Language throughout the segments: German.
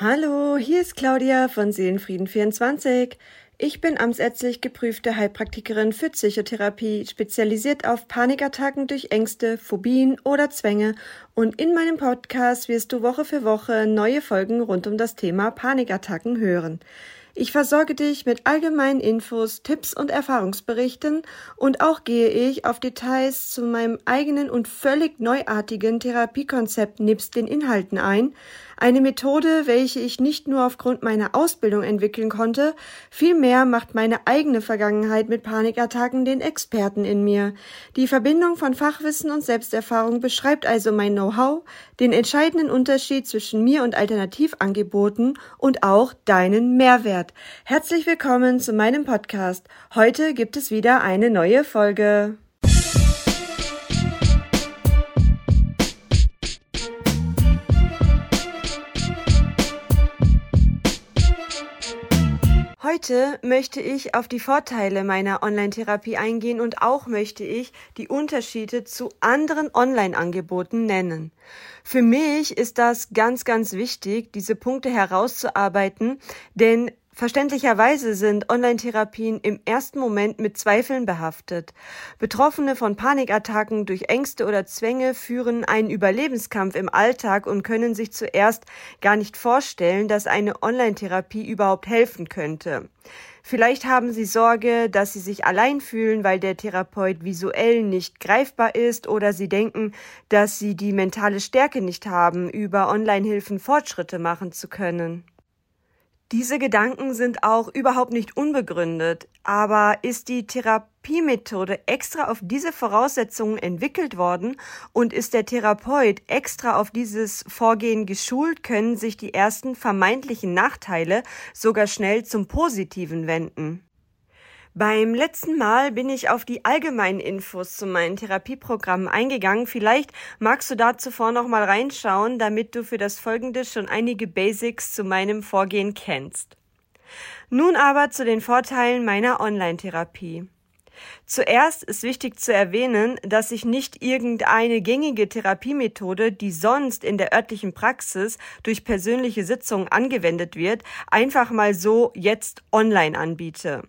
Hallo, hier ist Claudia von Seelenfrieden24. Ich bin amtsärztlich geprüfte Heilpraktikerin für Psychotherapie, spezialisiert auf Panikattacken durch Ängste, Phobien oder Zwänge und in meinem Podcast wirst du Woche für Woche neue Folgen rund um das Thema Panikattacken hören. Ich versorge dich mit allgemeinen Infos, Tipps und Erfahrungsberichten und auch gehe ich auf Details zu meinem eigenen und völlig neuartigen Therapiekonzept nebst den Inhalten ein, eine Methode, welche ich nicht nur aufgrund meiner Ausbildung entwickeln konnte, vielmehr macht meine eigene Vergangenheit mit Panikattacken den Experten in mir. Die Verbindung von Fachwissen und Selbsterfahrung beschreibt also mein Know-how, den entscheidenden Unterschied zwischen mir und Alternativangeboten und auch deinen Mehrwert. Herzlich willkommen zu meinem Podcast. Heute gibt es wieder eine neue Folge. Heute möchte ich auf die Vorteile meiner Online-Therapie eingehen und auch möchte ich die Unterschiede zu anderen Online-Angeboten nennen. Für mich ist das ganz, ganz wichtig, diese Punkte herauszuarbeiten, denn Verständlicherweise sind Online-Therapien im ersten Moment mit Zweifeln behaftet. Betroffene von Panikattacken durch Ängste oder Zwänge führen einen Überlebenskampf im Alltag und können sich zuerst gar nicht vorstellen, dass eine Online-Therapie überhaupt helfen könnte. Vielleicht haben Sie Sorge, dass Sie sich allein fühlen, weil der Therapeut visuell nicht greifbar ist oder Sie denken, dass Sie die mentale Stärke nicht haben, über Online-Hilfen Fortschritte machen zu können. Diese Gedanken sind auch überhaupt nicht unbegründet, aber ist die Therapiemethode extra auf diese Voraussetzungen entwickelt worden und ist der Therapeut extra auf dieses Vorgehen geschult, können sich die ersten vermeintlichen Nachteile sogar schnell zum Positiven wenden. Beim letzten Mal bin ich auf die allgemeinen Infos zu meinen Therapieprogrammen eingegangen. Vielleicht magst du da zuvor noch mal reinschauen, damit du für das folgende schon einige Basics zu meinem Vorgehen kennst. Nun aber zu den Vorteilen meiner Online-Therapie. Zuerst ist wichtig zu erwähnen, dass ich nicht irgendeine gängige Therapiemethode, die sonst in der örtlichen Praxis durch persönliche Sitzungen angewendet wird, einfach mal so jetzt online anbiete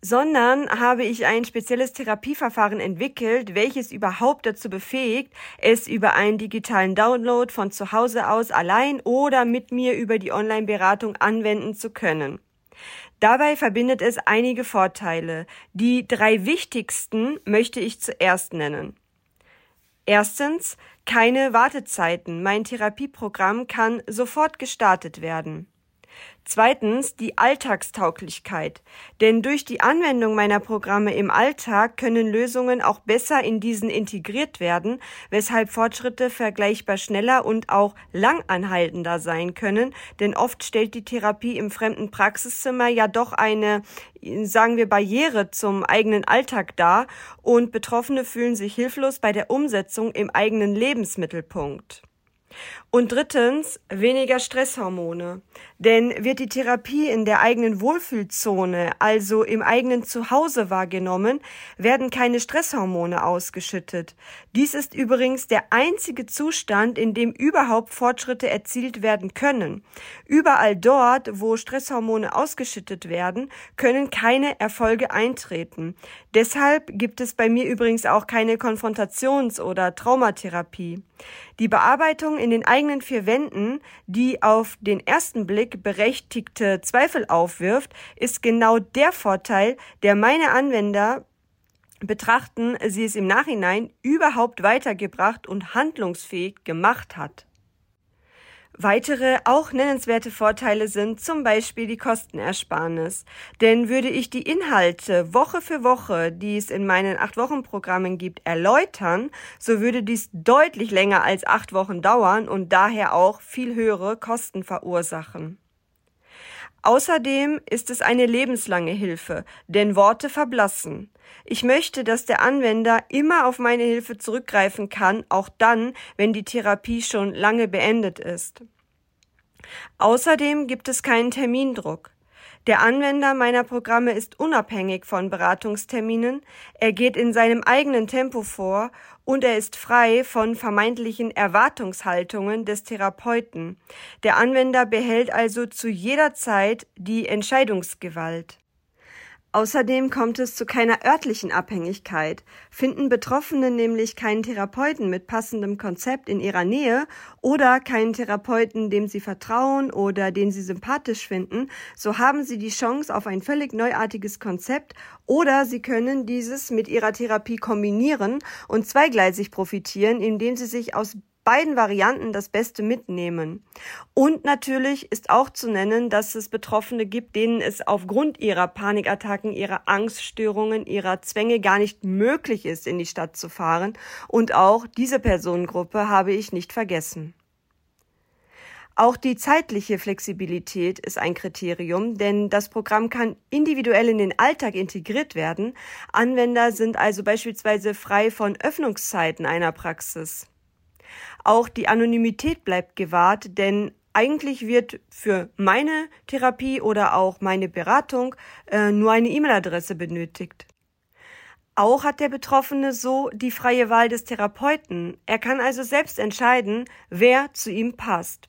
sondern habe ich ein spezielles Therapieverfahren entwickelt, welches überhaupt dazu befähigt, es über einen digitalen Download von zu Hause aus allein oder mit mir über die Online-Beratung anwenden zu können. Dabei verbindet es einige Vorteile. Die drei wichtigsten möchte ich zuerst nennen. Erstens, keine Wartezeiten. Mein Therapieprogramm kann sofort gestartet werden. Zweitens die Alltagstauglichkeit. Denn durch die Anwendung meiner Programme im Alltag können Lösungen auch besser in diesen integriert werden, weshalb Fortschritte vergleichbar schneller und auch langanhaltender sein können, denn oft stellt die Therapie im fremden Praxiszimmer ja doch eine, sagen wir, Barriere zum eigenen Alltag dar und Betroffene fühlen sich hilflos bei der Umsetzung im eigenen Lebensmittelpunkt. Und drittens, weniger Stresshormone. Denn wird die Therapie in der eigenen Wohlfühlzone, also im eigenen Zuhause wahrgenommen, werden keine Stresshormone ausgeschüttet. Dies ist übrigens der einzige Zustand, in dem überhaupt Fortschritte erzielt werden können. Überall dort, wo Stresshormone ausgeschüttet werden, können keine Erfolge eintreten. Deshalb gibt es bei mir übrigens auch keine Konfrontations- oder Traumatherapie. Die Bearbeitung in den eigenen vier Wänden, die auf den ersten Blick berechtigte Zweifel aufwirft, ist genau der Vorteil, der meine Anwender betrachten, sie es im Nachhinein überhaupt weitergebracht und handlungsfähig gemacht hat. Weitere auch nennenswerte Vorteile sind zum Beispiel die Kostenersparnis. Denn würde ich die Inhalte Woche für Woche, die es in meinen acht Wochen Programmen gibt, erläutern, so würde dies deutlich länger als acht Wochen dauern und daher auch viel höhere Kosten verursachen. Außerdem ist es eine lebenslange Hilfe, denn Worte verblassen. Ich möchte, dass der Anwender immer auf meine Hilfe zurückgreifen kann, auch dann, wenn die Therapie schon lange beendet ist. Außerdem gibt es keinen Termindruck. Der Anwender meiner Programme ist unabhängig von Beratungsterminen, er geht in seinem eigenen Tempo vor und er ist frei von vermeintlichen Erwartungshaltungen des Therapeuten. Der Anwender behält also zu jeder Zeit die Entscheidungsgewalt. Außerdem kommt es zu keiner örtlichen Abhängigkeit. Finden Betroffene nämlich keinen Therapeuten mit passendem Konzept in ihrer Nähe oder keinen Therapeuten, dem sie vertrauen oder den sie sympathisch finden, so haben sie die Chance auf ein völlig neuartiges Konzept oder sie können dieses mit ihrer Therapie kombinieren und zweigleisig profitieren, indem sie sich aus beiden Varianten das Beste mitnehmen. Und natürlich ist auch zu nennen, dass es Betroffene gibt, denen es aufgrund ihrer Panikattacken, ihrer Angststörungen, ihrer Zwänge gar nicht möglich ist, in die Stadt zu fahren. Und auch diese Personengruppe habe ich nicht vergessen. Auch die zeitliche Flexibilität ist ein Kriterium, denn das Programm kann individuell in den Alltag integriert werden. Anwender sind also beispielsweise frei von Öffnungszeiten einer Praxis. Auch die Anonymität bleibt gewahrt, denn eigentlich wird für meine Therapie oder auch meine Beratung äh, nur eine E-Mail-Adresse benötigt. Auch hat der Betroffene so die freie Wahl des Therapeuten. Er kann also selbst entscheiden, wer zu ihm passt.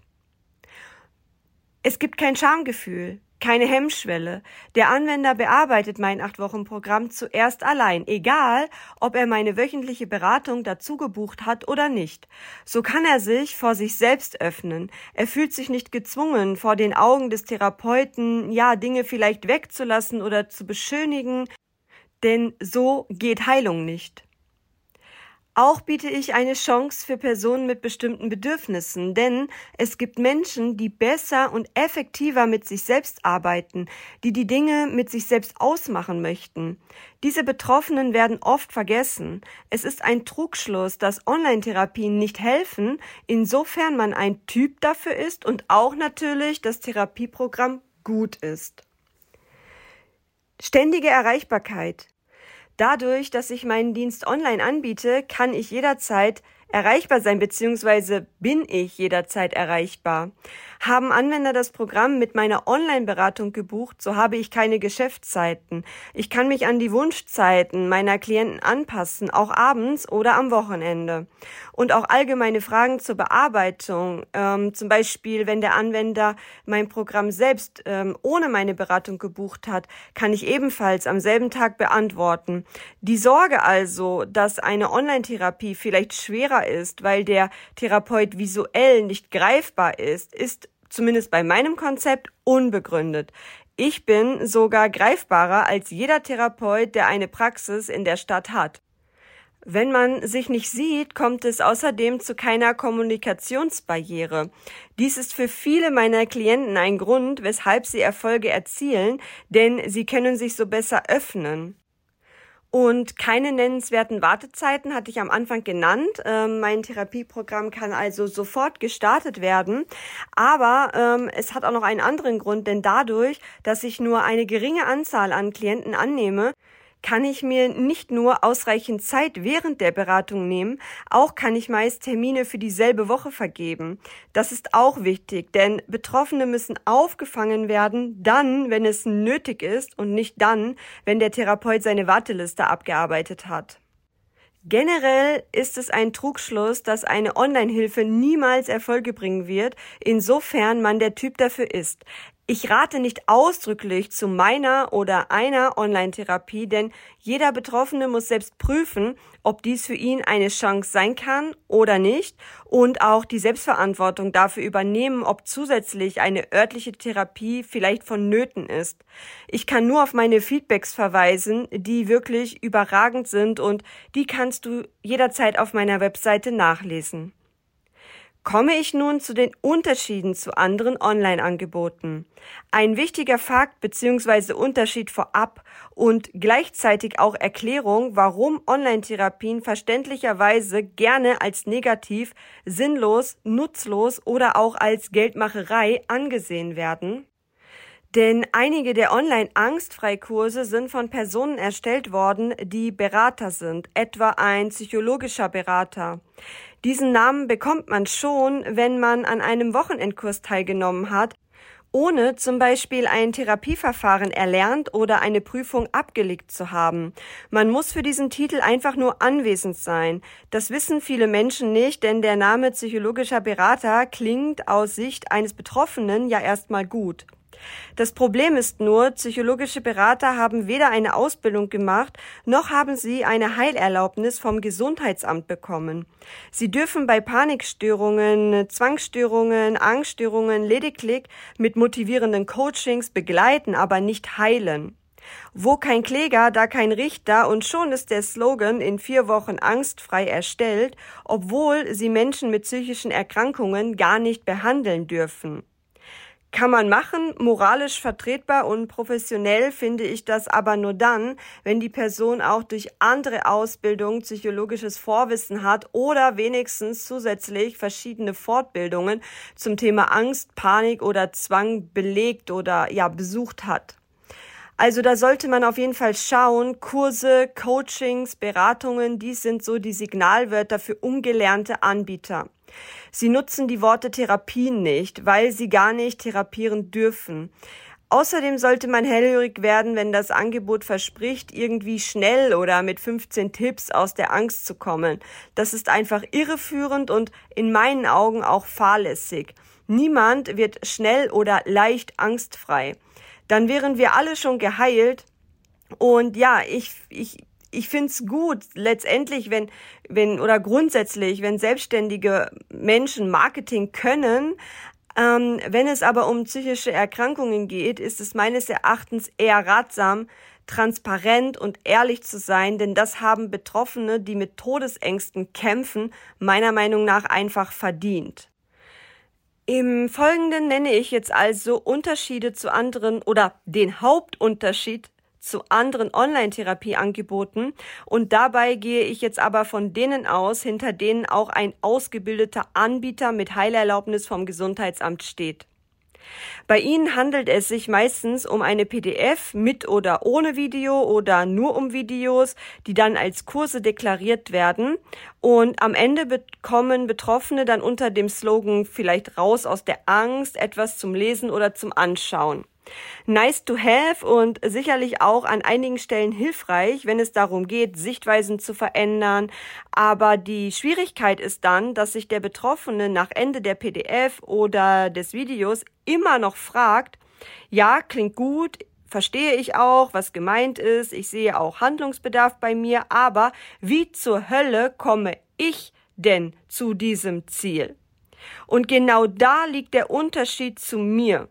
Es gibt kein Schamgefühl keine Hemmschwelle. Der Anwender bearbeitet mein acht Wochen Programm zuerst allein, egal ob er meine wöchentliche Beratung dazu gebucht hat oder nicht. So kann er sich vor sich selbst öffnen. Er fühlt sich nicht gezwungen, vor den Augen des Therapeuten, ja, Dinge vielleicht wegzulassen oder zu beschönigen, denn so geht Heilung nicht. Auch biete ich eine Chance für Personen mit bestimmten Bedürfnissen, denn es gibt Menschen, die besser und effektiver mit sich selbst arbeiten, die die Dinge mit sich selbst ausmachen möchten. Diese Betroffenen werden oft vergessen. Es ist ein Trugschluss, dass Online-Therapien nicht helfen, insofern man ein Typ dafür ist und auch natürlich das Therapieprogramm gut ist. Ständige Erreichbarkeit. Dadurch, dass ich meinen Dienst online anbiete, kann ich jederzeit erreichbar sein, beziehungsweise bin ich jederzeit erreichbar. Haben Anwender das Programm mit meiner Online-Beratung gebucht, so habe ich keine Geschäftszeiten. Ich kann mich an die Wunschzeiten meiner Klienten anpassen, auch abends oder am Wochenende. Und auch allgemeine Fragen zur Bearbeitung, ähm, zum Beispiel wenn der Anwender mein Programm selbst ähm, ohne meine Beratung gebucht hat, kann ich ebenfalls am selben Tag beantworten. Die Sorge also, dass eine Online-Therapie vielleicht schwerer ist, weil der Therapeut visuell nicht greifbar ist, ist zumindest bei meinem Konzept, unbegründet. Ich bin sogar greifbarer als jeder Therapeut, der eine Praxis in der Stadt hat. Wenn man sich nicht sieht, kommt es außerdem zu keiner Kommunikationsbarriere. Dies ist für viele meiner Klienten ein Grund, weshalb sie Erfolge erzielen, denn sie können sich so besser öffnen. Und keine nennenswerten Wartezeiten hatte ich am Anfang genannt. Ähm, mein Therapieprogramm kann also sofort gestartet werden. Aber ähm, es hat auch noch einen anderen Grund, denn dadurch, dass ich nur eine geringe Anzahl an Klienten annehme, kann ich mir nicht nur ausreichend Zeit während der Beratung nehmen, auch kann ich meist Termine für dieselbe Woche vergeben. Das ist auch wichtig, denn Betroffene müssen aufgefangen werden, dann, wenn es nötig ist und nicht dann, wenn der Therapeut seine Warteliste abgearbeitet hat. Generell ist es ein Trugschluss, dass eine Online-Hilfe niemals Erfolge bringen wird, insofern man der Typ dafür ist. Ich rate nicht ausdrücklich zu meiner oder einer Online-Therapie, denn jeder Betroffene muss selbst prüfen, ob dies für ihn eine Chance sein kann oder nicht und auch die Selbstverantwortung dafür übernehmen, ob zusätzlich eine örtliche Therapie vielleicht vonnöten ist. Ich kann nur auf meine Feedbacks verweisen, die wirklich überragend sind und die kannst du jederzeit auf meiner Webseite nachlesen. Komme ich nun zu den Unterschieden zu anderen Online-Angeboten. Ein wichtiger Fakt bzw. Unterschied vorab und gleichzeitig auch Erklärung, warum Online-Therapien verständlicherweise gerne als negativ, sinnlos, nutzlos oder auch als Geldmacherei angesehen werden. Denn einige der Online-Angstfreikurse sind von Personen erstellt worden, die Berater sind, etwa ein psychologischer Berater. Diesen Namen bekommt man schon, wenn man an einem Wochenendkurs teilgenommen hat ohne zum Beispiel ein Therapieverfahren erlernt oder eine Prüfung abgelegt zu haben. Man muss für diesen Titel einfach nur anwesend sein. Das wissen viele Menschen nicht, denn der Name psychologischer Berater klingt aus Sicht eines Betroffenen ja erstmal gut. Das Problem ist nur, psychologische Berater haben weder eine Ausbildung gemacht, noch haben sie eine Heilerlaubnis vom Gesundheitsamt bekommen. Sie dürfen bei Panikstörungen, Zwangsstörungen, Angststörungen lediglich mit motivierenden Coachings begleiten, aber nicht heilen. Wo kein Kläger, da kein Richter und schon ist der Slogan in vier Wochen angstfrei erstellt, obwohl sie Menschen mit psychischen Erkrankungen gar nicht behandeln dürfen. Kann man machen, moralisch vertretbar und professionell finde ich das aber nur dann, wenn die Person auch durch andere Ausbildung psychologisches Vorwissen hat oder wenigstens zusätzlich verschiedene Fortbildungen zum Thema Angst, Panik oder Zwang belegt oder ja besucht hat. Also da sollte man auf jeden Fall schauen, Kurse, Coachings, Beratungen, dies sind so die Signalwörter für ungelernte Anbieter. Sie nutzen die Worte Therapien nicht, weil sie gar nicht therapieren dürfen. Außerdem sollte man hellhörig werden, wenn das Angebot verspricht, irgendwie schnell oder mit 15 Tipps aus der Angst zu kommen. Das ist einfach irreführend und in meinen Augen auch fahrlässig. Niemand wird schnell oder leicht angstfrei. Dann wären wir alle schon geheilt. Und ja, ich, ich, ich find's gut, letztendlich, wenn, wenn, oder grundsätzlich, wenn selbstständige Menschen Marketing können, ähm, wenn es aber um psychische Erkrankungen geht, ist es meines Erachtens eher ratsam, transparent und ehrlich zu sein, denn das haben Betroffene, die mit Todesängsten kämpfen, meiner Meinung nach einfach verdient. Im Folgenden nenne ich jetzt also Unterschiede zu anderen oder den Hauptunterschied zu anderen Online-Therapieangeboten und dabei gehe ich jetzt aber von denen aus, hinter denen auch ein ausgebildeter Anbieter mit Heilerlaubnis vom Gesundheitsamt steht. Bei Ihnen handelt es sich meistens um eine PDF mit oder ohne Video oder nur um Videos, die dann als Kurse deklariert werden. Und am Ende bekommen Betroffene dann unter dem Slogan vielleicht raus aus der Angst etwas zum Lesen oder zum Anschauen. Nice to have und sicherlich auch an einigen Stellen hilfreich, wenn es darum geht, Sichtweisen zu verändern. Aber die Schwierigkeit ist dann, dass sich der Betroffene nach Ende der PDF oder des Videos immer noch fragt, ja, klingt gut, verstehe ich auch, was gemeint ist, ich sehe auch Handlungsbedarf bei mir, aber wie zur Hölle komme ich denn zu diesem Ziel? Und genau da liegt der Unterschied zu mir.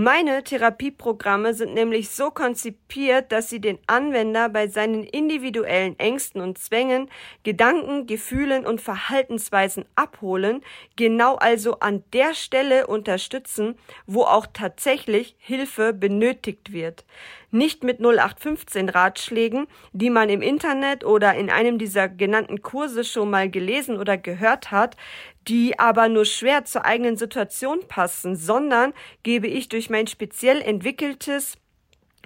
Meine Therapieprogramme sind nämlich so konzipiert, dass sie den Anwender bei seinen individuellen Ängsten und Zwängen, Gedanken, Gefühlen und Verhaltensweisen abholen, genau also an der Stelle unterstützen, wo auch tatsächlich Hilfe benötigt wird. Nicht mit 0815 Ratschlägen, die man im Internet oder in einem dieser genannten Kurse schon mal gelesen oder gehört hat, die aber nur schwer zur eigenen Situation passen, sondern gebe ich durch mein speziell entwickeltes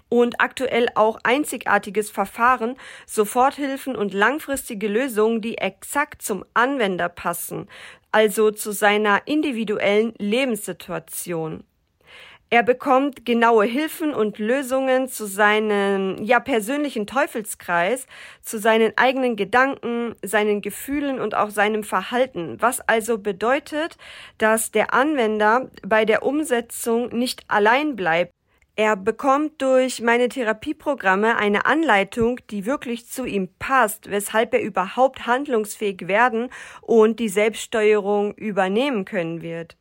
und aktuell auch einzigartiges Verfahren Soforthilfen und langfristige Lösungen, die exakt zum Anwender passen, also zu seiner individuellen Lebenssituation. Er bekommt genaue Hilfen und Lösungen zu seinem ja persönlichen Teufelskreis, zu seinen eigenen Gedanken, seinen Gefühlen und auch seinem Verhalten, was also bedeutet, dass der Anwender bei der Umsetzung nicht allein bleibt. Er bekommt durch meine Therapieprogramme eine Anleitung, die wirklich zu ihm passt, weshalb er überhaupt handlungsfähig werden und die Selbststeuerung übernehmen können wird.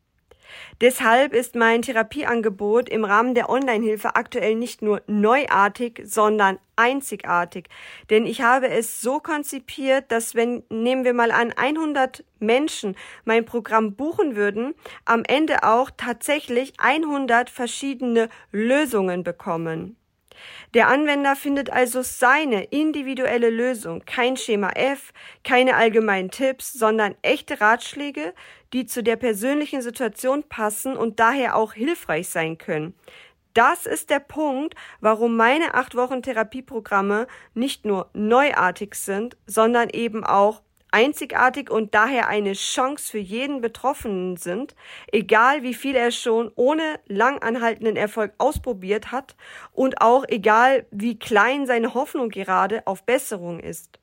Deshalb ist mein Therapieangebot im Rahmen der Online-Hilfe aktuell nicht nur neuartig, sondern einzigartig. Denn ich habe es so konzipiert, dass wenn, nehmen wir mal an, 100 Menschen mein Programm buchen würden, am Ende auch tatsächlich 100 verschiedene Lösungen bekommen. Der Anwender findet also seine individuelle Lösung, kein Schema F, keine allgemeinen Tipps, sondern echte Ratschläge, die zu der persönlichen Situation passen und daher auch hilfreich sein können. Das ist der Punkt, warum meine acht Wochen Therapieprogramme nicht nur neuartig sind, sondern eben auch einzigartig und daher eine Chance für jeden Betroffenen sind, egal wie viel er schon ohne langanhaltenden Erfolg ausprobiert hat und auch egal wie klein seine Hoffnung gerade auf Besserung ist.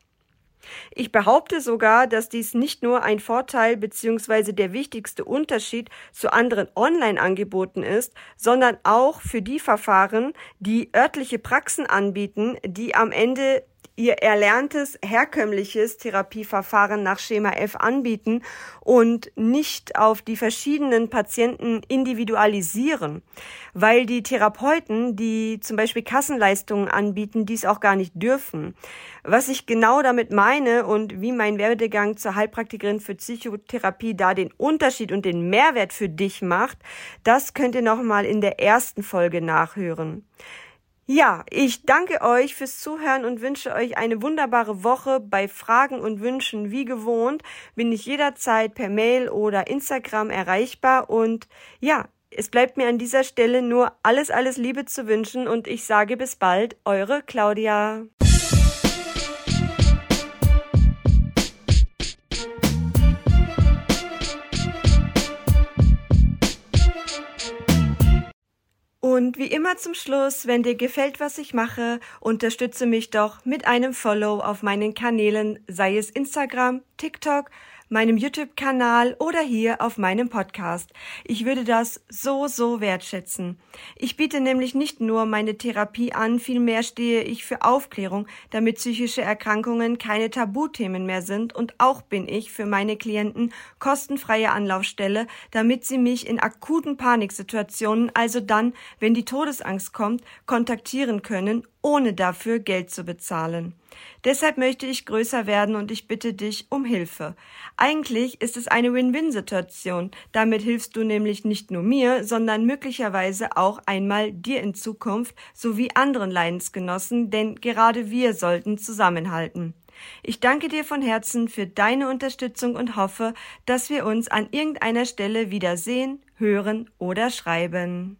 Ich behaupte sogar, dass dies nicht nur ein Vorteil bzw. der wichtigste Unterschied zu anderen Online-Angeboten ist, sondern auch für die Verfahren, die örtliche Praxen anbieten, die am Ende ihr erlerntes herkömmliches Therapieverfahren nach Schema F anbieten und nicht auf die verschiedenen Patienten individualisieren, weil die Therapeuten, die zum Beispiel Kassenleistungen anbieten, dies auch gar nicht dürfen. Was ich genau damit meine und wie mein Werdegang zur Heilpraktikerin für Psychotherapie da den Unterschied und den Mehrwert für dich macht, das könnt ihr nochmal in der ersten Folge nachhören. Ja, ich danke euch fürs Zuhören und wünsche euch eine wunderbare Woche. Bei Fragen und Wünschen wie gewohnt bin ich jederzeit per Mail oder Instagram erreichbar und ja, es bleibt mir an dieser Stelle nur alles, alles Liebe zu wünschen und ich sage bis bald, eure Claudia. Und wie immer zum Schluss, wenn dir gefällt, was ich mache, unterstütze mich doch mit einem Follow auf meinen Kanälen, sei es Instagram, TikTok, meinem YouTube-Kanal oder hier auf meinem Podcast. Ich würde das so, so wertschätzen. Ich biete nämlich nicht nur meine Therapie an, vielmehr stehe ich für Aufklärung, damit psychische Erkrankungen keine Tabuthemen mehr sind und auch bin ich für meine Klienten kostenfreie Anlaufstelle, damit sie mich in akuten Paniksituationen, also dann, wenn die Todesangst kommt, kontaktieren können ohne dafür Geld zu bezahlen. Deshalb möchte ich größer werden und ich bitte dich um Hilfe. Eigentlich ist es eine Win-Win-Situation. Damit hilfst du nämlich nicht nur mir, sondern möglicherweise auch einmal dir in Zukunft sowie anderen Leidensgenossen, denn gerade wir sollten zusammenhalten. Ich danke dir von Herzen für deine Unterstützung und hoffe, dass wir uns an irgendeiner Stelle wiedersehen, hören oder schreiben.